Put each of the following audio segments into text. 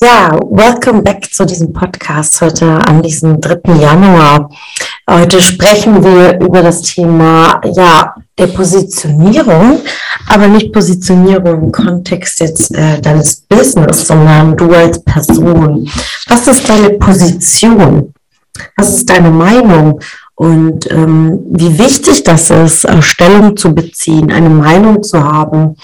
Ja, welcome back zu diesem Podcast heute an diesem 3. Januar. Heute sprechen wir über das Thema, ja, der Positionierung, aber nicht Positionierung im Kontext jetzt äh, deines Business, sondern du als Person. Was ist deine Position? Was ist deine Meinung? Und ähm, wie wichtig das ist, Stellung zu beziehen, eine Meinung zu haben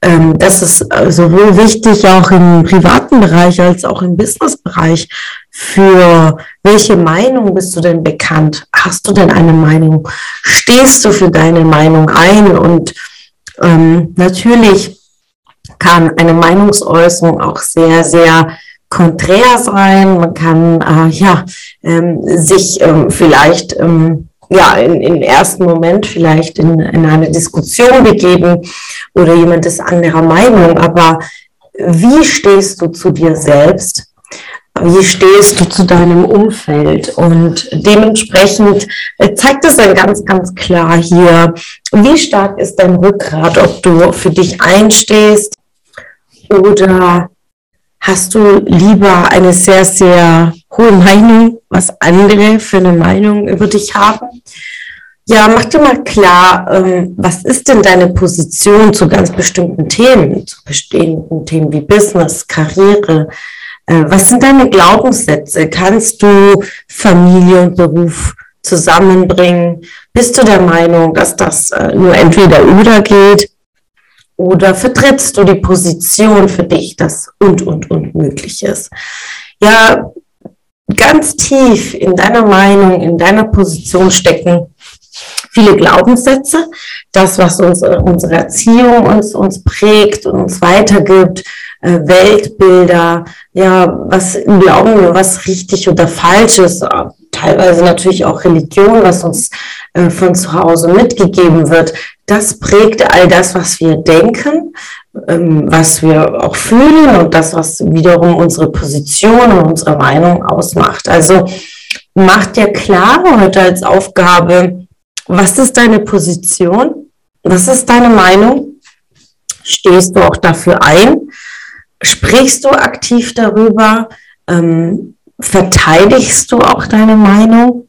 ähm, das ist äh, sowohl wichtig auch im privaten Bereich als auch im Businessbereich. Für welche Meinung bist du denn bekannt? Hast du denn eine Meinung? Stehst du für deine Meinung ein? Und ähm, natürlich kann eine Meinungsäußerung auch sehr, sehr konträr sein. Man kann äh, ja ähm, sich ähm, vielleicht ähm, ja, im ersten Moment vielleicht in, in eine Diskussion begeben oder jemand ist anderer Meinung, aber wie stehst du zu dir selbst? Wie stehst du zu deinem Umfeld? Und dementsprechend äh, zeigt es dann ganz, ganz klar hier, wie stark ist dein Rückgrat, ob du für dich einstehst oder hast du lieber eine sehr, sehr hohe Meinung, was andere für eine Meinung über dich haben? Ja, mach dir mal klar, ähm, was ist denn deine Position zu ganz bestimmten Themen, zu bestehenden Themen wie Business, Karriere? Äh, was sind deine Glaubenssätze? Kannst du Familie und Beruf zusammenbringen? Bist du der Meinung, dass das äh, nur entweder oder geht? Oder vertrittst du die Position für dich, dass und, und, und möglich ist? Ja, ganz tief in deiner Meinung, in deiner Position stecken viele Glaubenssätze, das, was uns unsere Erziehung uns, uns prägt und uns weitergibt, äh, Weltbilder, ja, was glauben wir, was richtig oder falsch ist, teilweise natürlich auch Religion, was uns äh, von zu Hause mitgegeben wird, das prägt all das, was wir denken, ähm, was wir auch fühlen und das, was wiederum unsere Position und unsere Meinung ausmacht. Also macht dir klar heute als Aufgabe, was ist deine Position? Was ist deine Meinung? Stehst du auch dafür ein? Sprichst du aktiv darüber? Ähm, verteidigst du auch deine Meinung?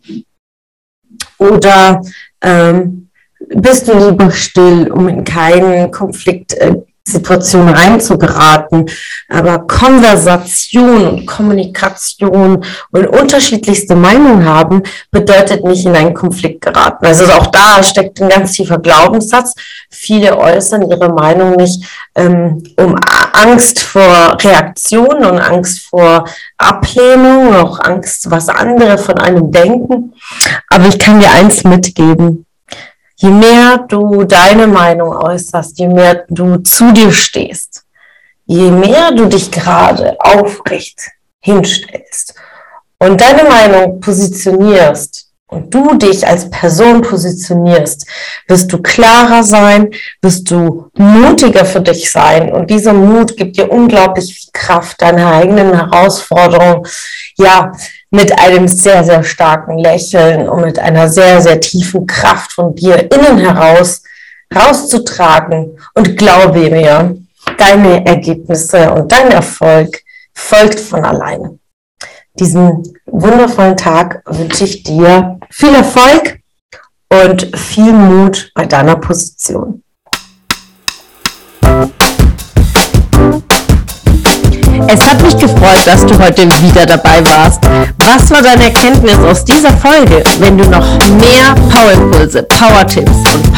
Oder ähm, bist du lieber still, um in keinen Konflikt äh, Situation reinzugeraten. Aber Konversation und Kommunikation und unterschiedlichste Meinungen haben, bedeutet nicht in einen Konflikt geraten. Also auch da steckt ein ganz tiefer Glaubenssatz. Viele äußern ihre Meinung nicht ähm, um Angst vor Reaktionen und Angst vor Ablehnung, auch Angst, was andere von einem denken. Aber ich kann dir eins mitgeben je mehr du deine Meinung äußerst, je mehr du zu dir stehst, je mehr du dich gerade aufrecht hinstellst und deine Meinung positionierst und du dich als Person positionierst, wirst du klarer sein, wirst du mutiger für dich sein. Und dieser Mut gibt dir unglaublich viel Kraft, deine eigenen Herausforderungen, ja, mit einem sehr, sehr starken Lächeln und mit einer sehr, sehr tiefen Kraft von dir innen heraus rauszutragen. Und glaube mir, deine Ergebnisse und dein Erfolg folgt von alleine. Diesen wundervollen Tag wünsche ich dir viel Erfolg und viel Mut bei deiner Position. Es hat mich gefreut, dass du heute wieder dabei warst. Was war deine Erkenntnis aus dieser Folge? Wenn du noch mehr Power-Impulse, Power-Tipps und